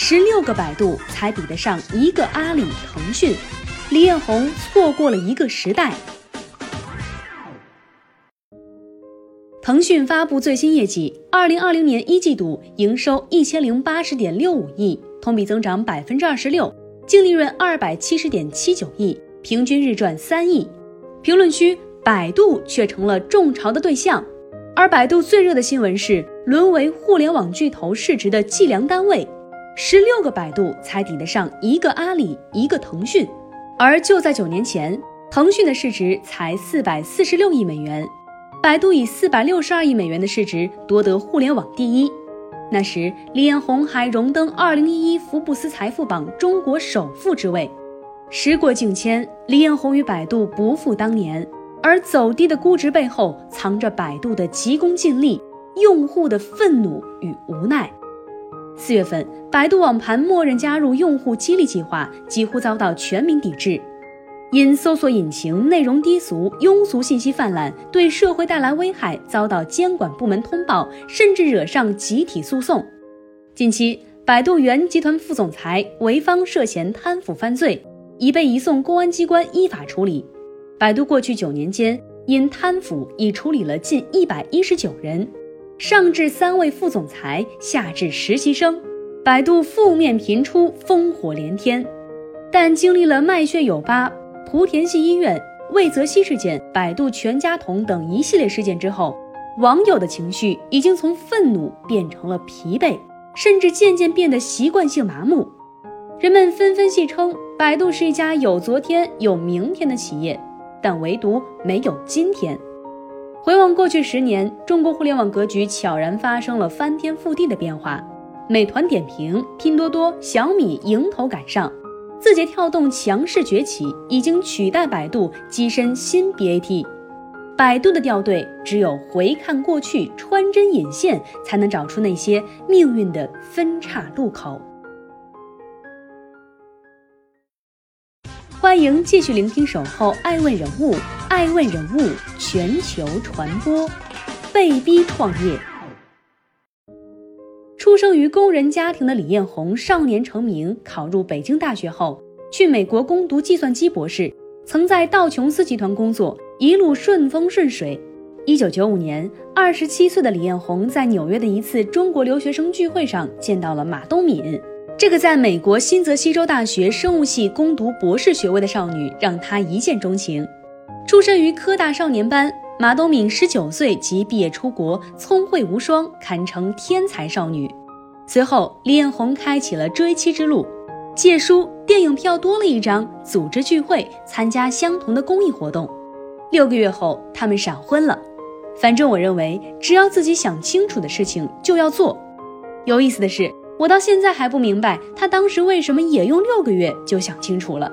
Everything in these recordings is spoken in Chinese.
十六个百度才比得上一个阿里、腾讯，李彦宏错过了一个时代。腾讯发布最新业绩，二零二零年一季度营收一千零八十点六五亿，同比增长百分之二十六，净利润二百七十点七九亿，平均日赚三亿。评论区，百度却成了众嘲的对象。而百度最热的新闻是，沦为互联网巨头市值的计量单位，十六个百度才抵得上一个阿里、一个腾讯。而就在九年前，腾讯的市值才四百四十六亿美元，百度以四百六十二亿美元的市值夺得互联网第一。那时，李彦宏还荣登二零一一福布斯财富榜中国首富之位。时过境迁，李彦宏与百度不复当年。而走低的估值背后，藏着百度的急功近利、用户的愤怒与无奈。四月份，百度网盘默认加入用户激励计划，几乎遭到全民抵制。因搜索引擎内容低俗、庸俗信息泛滥，对社会带来危害，遭到监管部门通报，甚至惹上集体诉讼。近期，百度原集团副总裁韦方涉嫌贪腐犯罪，已被移送公安机关依法处理。百度过去九年间，因贪腐已处理了近一百一十九人，上至三位副总裁，下至实习生，百度负面频出，烽火连天。但经历了麦血友吧、莆田系医院、魏则西事件、百度全家桶等一系列事件之后，网友的情绪已经从愤怒变成了疲惫，甚至渐渐变得习惯性麻木。人们纷纷戏称，百度是一家有昨天有明天的企业。但唯独没有今天。回望过去十年，中国互联网格局悄然发生了翻天覆地的变化。美团点评、拼多多、小米迎头赶上，字节跳动强势崛起，已经取代百度跻身新 BAT。百度的掉队，只有回看过去，穿针引线，才能找出那些命运的分岔路口。欢迎继续聆听《守候爱问人物》，爱问人物全球传播。被逼创业，出生于工人家庭的李彦宏，少年成名，考入北京大学后，去美国攻读计算机博士，曾在道琼斯集团工作，一路顺风顺水。一九九五年，二十七岁的李彦宏在纽约的一次中国留学生聚会上见到了马东敏。这个在美国新泽西州大学生物系攻读博士学位的少女，让他一见钟情。出身于科大少年班，马东敏十九岁即毕业出国，聪慧无双，堪称天才少女。随后，李彦宏开启了追妻之路，借书、电影票多了一张，组织聚会，参加相同的公益活动。六个月后，他们闪婚了。反正我认为，只要自己想清楚的事情就要做。有意思的是。我到现在还不明白，他当时为什么也用六个月就想清楚了。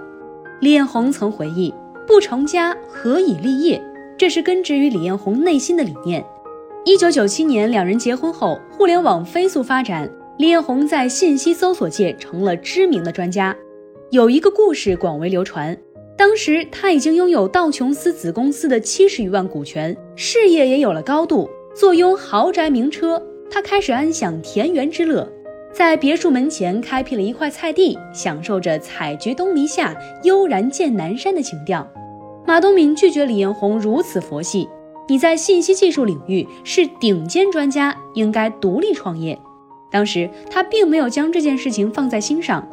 李彦宏曾回忆：“不成家何以立业？”这是根植于李彦宏内心的理念。一九九七年，两人结婚后，互联网飞速发展，李彦宏在信息搜索界成了知名的专家。有一个故事广为流传：当时他已经拥有道琼斯子公司的七十余万股权，事业也有了高度，坐拥豪宅名车，他开始安享田园之乐。在别墅门前开辟了一块菜地，享受着采菊东篱下，悠然见南山的情调。马东敏拒绝李彦宏如此佛系，你在信息技术领域是顶尖专家，应该独立创业。当时他并没有将这件事情放在心上。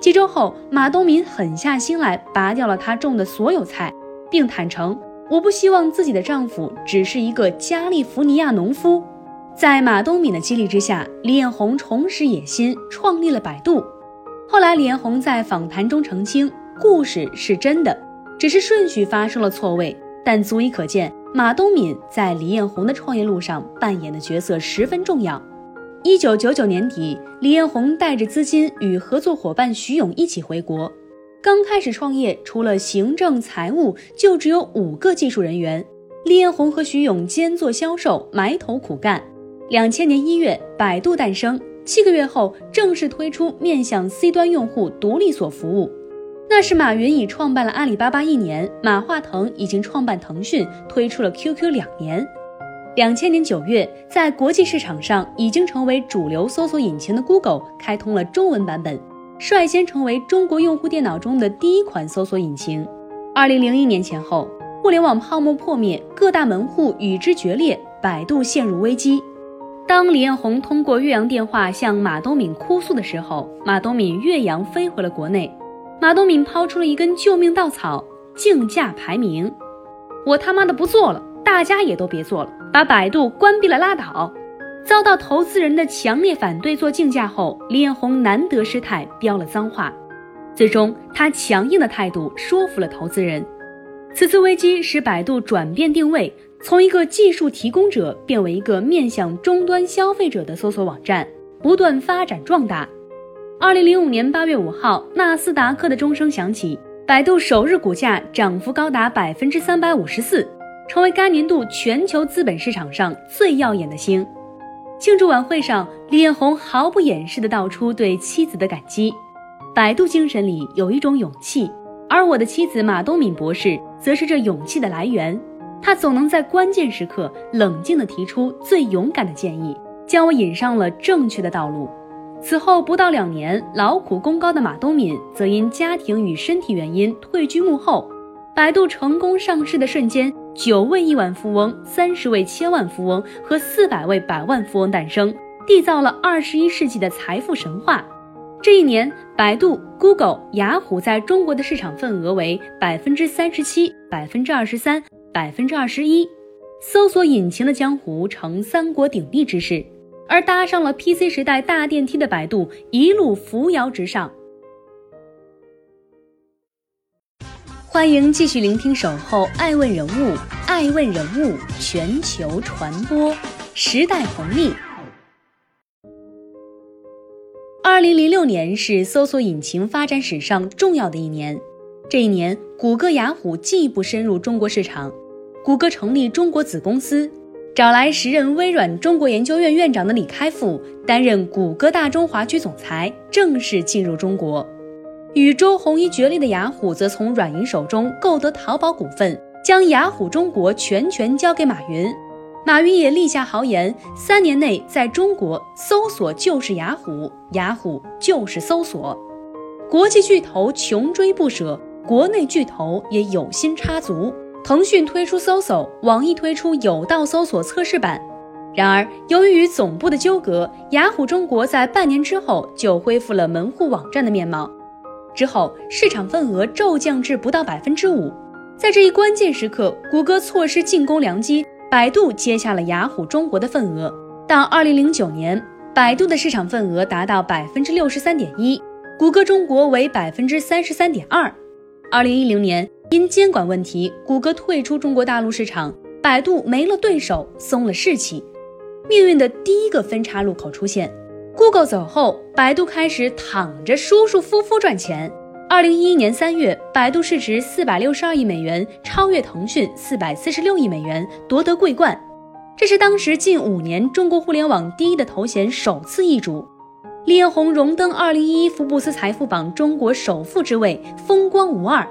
几周后，马东敏狠下心来，拔掉了他种的所有菜，并坦诚：“我不希望自己的丈夫只是一个加利福尼亚农夫。”在马东敏的激励之下，李彦宏重拾野心，创立了百度。后来，李彦宏在访谈中澄清，故事是真的，只是顺序发生了错位，但足以可见马东敏在李彦宏的创业路上扮演的角色十分重要。一九九九年底，李彦宏带着资金与合作伙伴徐勇一起回国。刚开始创业，除了行政、财务，就只有五个技术人员。李彦宏和徐勇兼做销售，埋头苦干。两千年一月，百度诞生，七个月后正式推出面向 C 端用户独立锁服务。那时，马云已创办了阿里巴巴一年，马化腾已经创办腾讯，推出了 QQ 两年。两千年九月，在国际市场上已经成为主流搜索引擎的 Google 开通了中文版本，率先成为中国用户电脑中的第一款搜索引擎。二零零一年前后，互联网泡沫破灭，各大门户与之决裂，百度陷入危机。当李彦宏通过岳阳电话向马东敏哭诉的时候，马东敏岳阳飞回了国内。马东敏抛出了一根救命稻草：竞价排名。我他妈的不做了，大家也都别做了。把百度关闭了拉倒，遭到投资人的强烈反对。做竞价后，李彦宏难得失态，飙了脏话。最终，他强硬的态度说服了投资人。此次危机使百度转变定位，从一个技术提供者变为一个面向终端消费者的搜索网站，不断发展壮大。二零零五年八月五号，纳斯达克的钟声响起，百度首日股价涨幅高达百分之三百五十四。成为该年度全球资本市场上最耀眼的星。庆祝晚会上，李彦宏毫不掩饰地道出对妻子的感激。百度精神里有一种勇气，而我的妻子马东敏博士则是这勇气的来源。他总能在关键时刻冷静地提出最勇敢的建议，将我引上了正确的道路。此后不到两年，劳苦功高的马东敏则因家庭与身体原因退居幕后。百度成功上市的瞬间。九位亿万富翁、三十位千万富翁和四百位百万富翁诞生，缔造了二十一世纪的财富神话。这一年，百度、Google、雅虎在中国的市场份额为百分之三十七、百分之二十三、百分之二十一，搜索引擎的江湖成三国鼎立之势。而搭上了 PC 时代大电梯的百度，一路扶摇直上。欢迎继续聆听《守候爱问人物》，爱问人物全球传播时代红利。二零零六年是搜索引擎发展史上重要的一年。这一年，谷歌、雅虎进一步深入中国市场。谷歌成立中国子公司，找来时任微软中国研究院院长的李开复担任谷歌大中华区总裁，正式进入中国。与周鸿祎决裂的雅虎，则从软银手中购得淘宝股份，将雅虎中国全权交给马云。马云也立下豪言，三年内在中国搜索就是雅虎，雅虎就是搜索。国际巨头穷追不舍，国内巨头也有心插足。腾讯推出搜搜，网易推出有道搜索测试版。然而，由于与总部的纠葛，雅虎中国在半年之后就恢复了门户网站的面貌。之后，市场份额骤降至不到百分之五。在这一关键时刻，谷歌错失进攻良机，百度接下了雅虎中国的份额。到二零零九年，百度的市场份额达到百分之六十三点一，谷歌中国为百分之三十三点二。二零一零年，因监管问题，谷歌退出中国大陆市场，百度没了对手，松了士气。命运的第一个分叉路口出现。Google 走后，百度开始躺着舒舒服服赚钱。二零一一年三月，百度市值四百六十二亿美元，超越腾讯四百四十六亿美元，夺得桂冠。这是当时近五年中国互联网第一的头衔首次易主。李彦宏荣登二零一一福布斯财富榜中国首富之位，风光无二。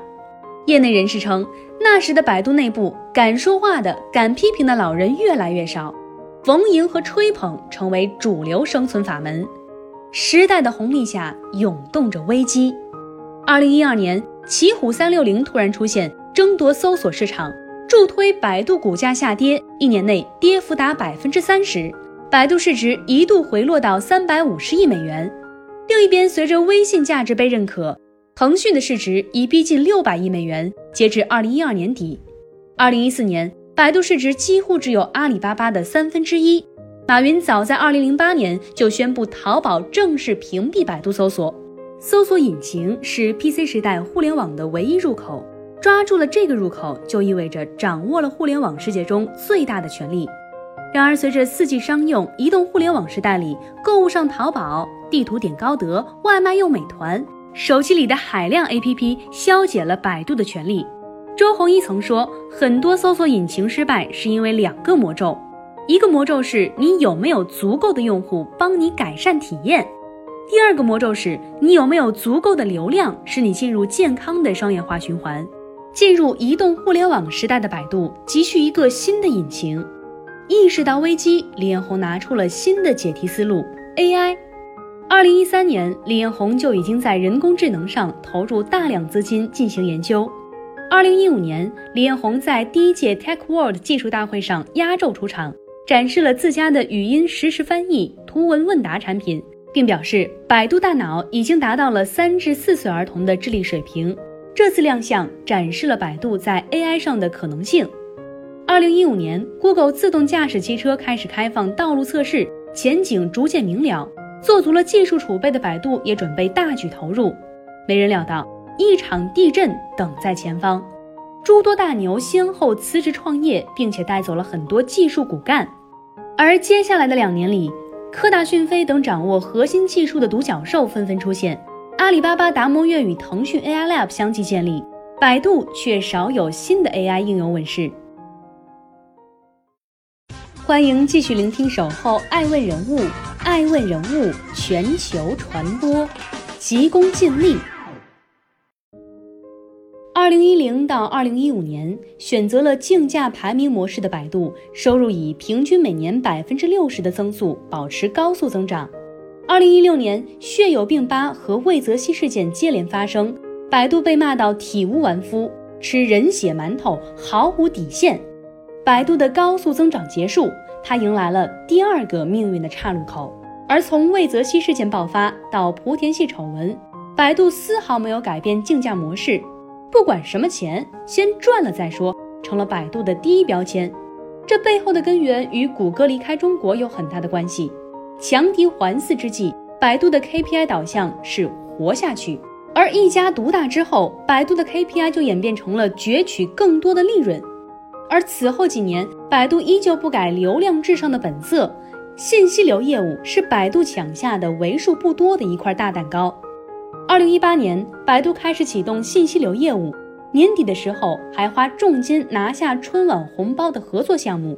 业内人士称，那时的百度内部，敢说话的、敢批评的老人越来越少。逢迎和吹捧成为主流生存法门，时代的红利下涌动着危机。二零一二年，奇虎三六零突然出现，争夺搜索市场，助推百度股价下跌，一年内跌幅达百分之三十，百度市值一度回落到三百五十亿美元。另一边，随着微信价值被认可，腾讯的市值已逼近六百亿美元。截至二零一二年底，二零一四年。百度市值几乎只有阿里巴巴的三分之一。马云早在二零零八年就宣布，淘宝正式屏蔽百度搜索。搜索引擎是 PC 时代互联网的唯一入口，抓住了这个入口，就意味着掌握了互联网世界中最大的权利。然而，随着四 G 商用、移动互联网时代里，购物上淘宝、地图点高德、外卖用美团，手机里的海量 APP 消解了百度的权利。周鸿祎曾说，很多搜索引擎失败是因为两个魔咒：一个魔咒是你有没有足够的用户帮你改善体验；第二个魔咒是你有没有足够的流量，使你进入健康的商业化循环。进入移动互联网时代的百度，急需一个新的引擎。意识到危机，李彦宏拿出了新的解题思路 AI。二零一三年，李彦宏就已经在人工智能上投入大量资金进行研究。二零一五年，李彦宏在第一届 Tech World 技术大会上压轴出场，展示了自家的语音实时翻译、图文问答产品，并表示百度大脑已经达到了三至四岁儿童的智力水平。这次亮相展示了百度在 AI 上的可能性。二零一五年，Google 自动驾驶汽车开始开放道路测试，前景逐渐明了。做足了技术储备的百度也准备大举投入。没人料到，一场地震等在前方。诸多大牛先后辞职创业，并且带走了很多技术骨干。而接下来的两年里，科大讯飞等掌握核心技术的独角兽纷纷出现，阿里巴巴达摩院与腾讯 AI Lab 相继建立，百度却少有新的 AI 应用问世。欢迎继续聆听《守候爱问人物》，爱问人物全球传播，急功近利。二零一零到二零一五年，选择了竞价排名模式的百度，收入以平均每年百分之六十的增速保持高速增长。二零一六年，血友病吧和魏则西事件接连发生，百度被骂到体无完肤，吃人血馒头毫无底线。百度的高速增长结束，它迎来了第二个命运的岔路口。而从魏则西事件爆发到莆田系丑闻，百度丝毫没有改变竞价模式，不管什么钱，先赚了再说，成了百度的第一标签。这背后的根源与谷歌离开中国有很大的关系。强敌环伺之际，百度的 KPI 导向是活下去，而一家独大之后，百度的 KPI 就演变成了攫取更多的利润。而此后几年，百度依旧不改流量至上的本色，信息流业务是百度抢下的为数不多的一块大蛋糕。二零一八年，百度开始启动信息流业务，年底的时候还花重金拿下春晚红包的合作项目。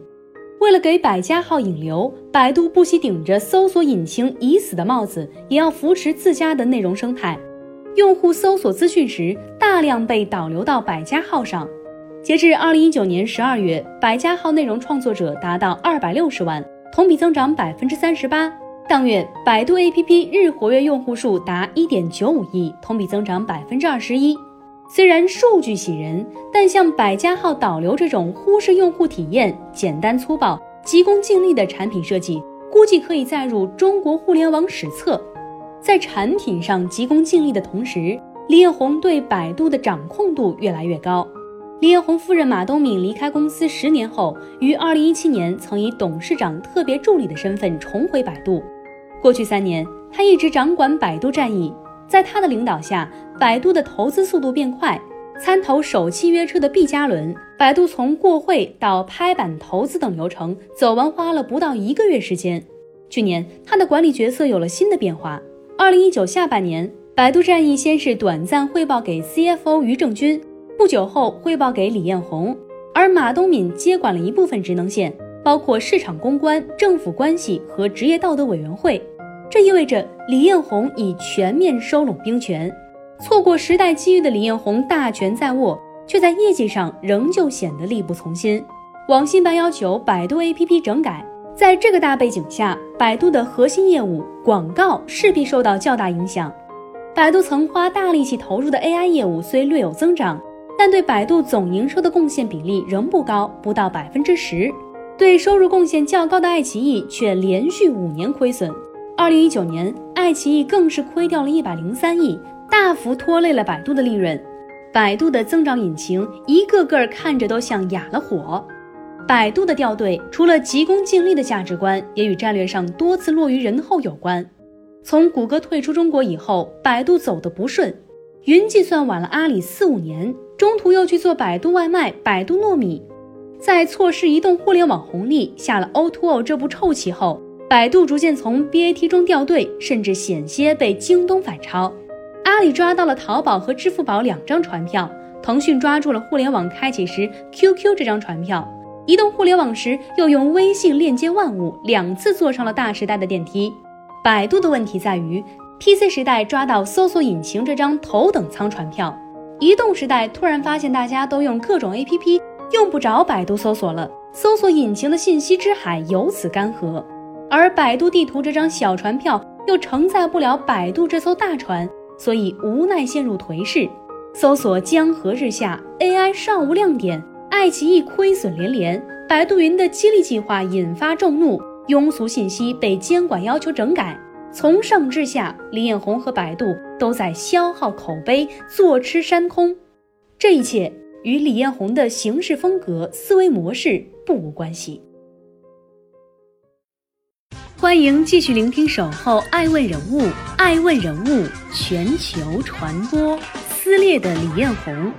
为了给百家号引流，百度不惜顶着搜索引擎已死的帽子，也要扶持自家的内容生态。用户搜索资讯时，大量被导流到百家号上。截至二零一九年十二月，百家号内容创作者达到二百六十万，同比增长百分之三十八。当月，百度 APP 日活跃用户数达一点九五亿，同比增长百分之二十一。虽然数据喜人，但像百家号导流这种忽视用户体验、简单粗暴、急功近利的产品设计，估计可以载入中国互联网史册。在产品上急功近利的同时，李彦宏对百度的掌控度越来越高。李彦宏夫人马东敏离开公司十年后，于二零一七年曾以董事长特别助理的身份重回百度。过去三年，他一直掌管百度战役。在他的领导下，百度的投资速度变快。参投首汽约车的毕加伦，百度从过会到拍板投资等流程走完花了不到一个月时间。去年，他的管理角色有了新的变化。二零一九下半年，百度战役先是短暂汇报给 CFO 于正军。不久后汇报给李彦宏，而马东敏接管了一部分职能线，包括市场公关、政府关系和职业道德委员会。这意味着李彦宏已全面收拢兵权。错过时代机遇的李彦宏大权在握，却在业绩上仍旧显得力不从心。网信办要求百度 APP 整改，在这个大背景下，百度的核心业务广告势必受到较大影响。百度曾花大力气投入的 AI 业务虽略有增长。但对百度总营收的贡献比例仍不高，不到百分之十。对收入贡献较高的爱奇艺却连续五年亏损。二零一九年，爱奇艺更是亏掉了一百零三亿，大幅拖累了百度的利润。百度的增长引擎一个个看着都像哑了火。百度的掉队，除了急功近利的价值观，也与战略上多次落于人后有关。从谷歌退出中国以后，百度走得不顺。云计算晚了阿里四五年。中途又去做百度外卖、百度糯米，在错失移动互联网红利、下了 O2O 这步臭棋后，百度逐渐从 BAT 中掉队，甚至险些被京东反超。阿里抓到了淘宝和支付宝两张船票，腾讯抓住了互联网开启时 QQ 这张船票，移动互联网时又用微信链接万物，两次坐上了大时代的电梯。百度的问题在于，PC 时代抓到搜索引擎这张头等舱船票，移动时代突然发现大家都用各种 APP，用不着百度搜索了，搜索引擎的信息之海由此干涸。而百度地图这张小船票又承载不了百度这艘大船，所以无奈陷入颓势。搜索江河日下，AI 尚无亮点，爱奇艺亏损连连，百度云的激励计划引发众怒，庸俗信息被监管要求整改。从上至下，李彦宏和百度都在消耗口碑，坐吃山空。这一切与李彦宏的行事风格、思维模式不无关系。欢迎继续聆听《守候爱问人物》，爱问人物全球传播撕裂的李彦宏，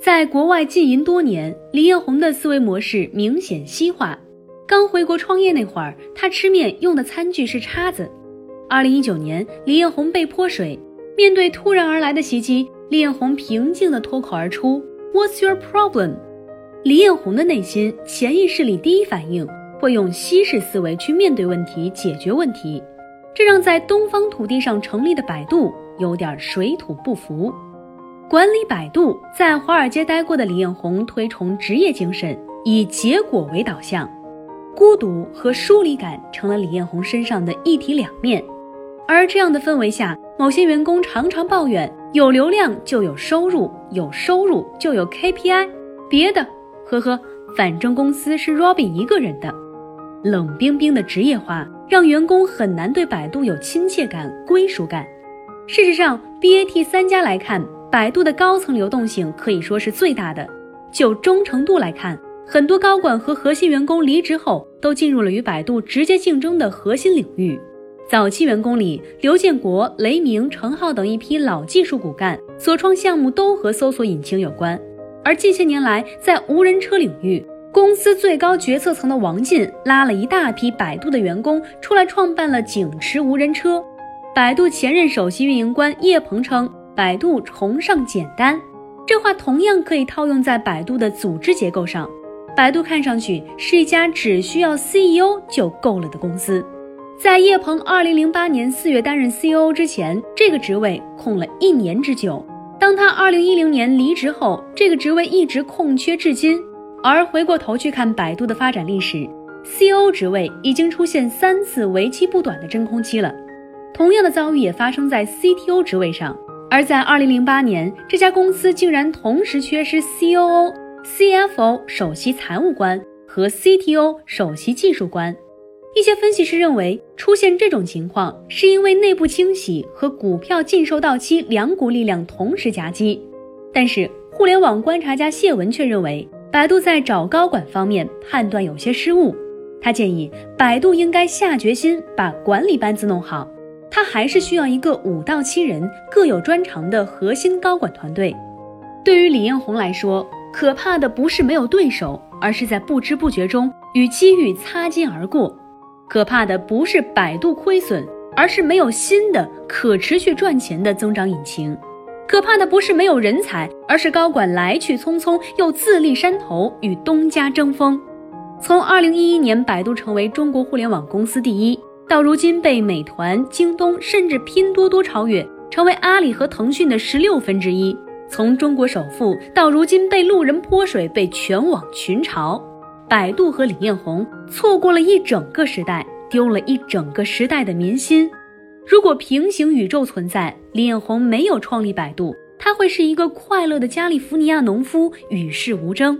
在国外浸淫多年，李彦宏的思维模式明显西化。刚回国创业那会儿，他吃面用的餐具是叉子。二零一九年，李彦宏被泼水，面对突然而来的袭击，李彦宏平静地脱口而出：“What's your problem？” 李彦宏的内心潜意识里第一反应。会用西式思维去面对问题、解决问题，这让在东方土地上成立的百度有点水土不服。管理百度，在华尔街待过的李彦宏推崇职业精神，以结果为导向，孤独和疏离感成了李彦宏身上的一体两面。而这样的氛围下，某些员工常常抱怨：有流量就有收入，有收入就有 KPI，别的，呵呵，反正公司是 Robin 一个人的。冷冰冰的职业化让员工很难对百度有亲切感、归属感。事实上，BAT 三家来看，百度的高层流动性可以说是最大的。就忠诚度来看，很多高管和核心员工离职后，都进入了与百度直接竞争的核心领域。早期员工里，刘建国、雷鸣、程浩等一批老技术骨干所创项目都和搜索引擎有关。而近些年来，在无人车领域，公司最高决策层的王进拉了一大批百度的员工出来，创办了景驰无人车。百度前任首席运营官叶鹏称：“百度崇尚简单。”这话同样可以套用在百度的组织结构上。百度看上去是一家只需要 CEO 就够了的公司。在叶鹏2008年4月担任 CEO 之前，这个职位空了一年之久。当他2010年离职后，这个职位一直空缺至今。而回过头去看百度的发展历史，CEO 职位已经出现三次为期不短的真空期了。同样的遭遇也发生在 CTO 职位上，而在2008年，这家公司竟然同时缺失 COO、CFO 首席财务官和 CTO 首席技术官。一些分析师认为，出现这种情况是因为内部清洗和股票禁售到期两股力量同时夹击。但是，互联网观察家谢文却认为。百度在找高管方面判断有些失误，他建议百度应该下决心把管理班子弄好。他还是需要一个五到七人各有专长的核心高管团队。对于李彦宏来说，可怕的不是没有对手，而是在不知不觉中与机遇擦肩而过。可怕的不是百度亏损，而是没有新的可持续赚钱的增长引擎。可怕的不是没有人才，而是高管来去匆匆，又自立山头与东家争锋。从二零一一年百度成为中国互联网公司第一，到如今被美团、京东甚至拼多多超越，成为阿里和腾讯的十六分之一；从中国首富到如今被路人泼水，被全网群嘲，百度和李彦宏错过了一整个时代，丢了一整个时代的民心。如果平行宇宙存在，李彦宏没有创立百度，他会是一个快乐的加利福尼亚农夫，与世无争。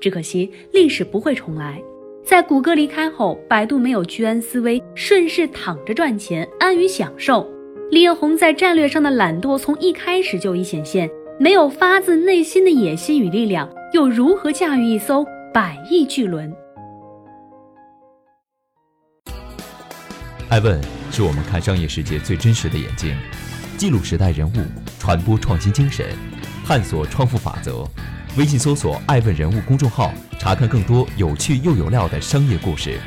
只可惜历史不会重来，在谷歌离开后，百度没有居安思危，顺势躺着赚钱，安于享受。李彦宏在战略上的懒惰从一开始就已显现，没有发自内心的野心与力量，又如何驾驭一艘百亿巨轮？爱问。是我们看商业世界最真实的眼睛，记录时代人物，传播创新精神，探索创富法则。微信搜索“爱问人物”公众号，查看更多有趣又有料的商业故事。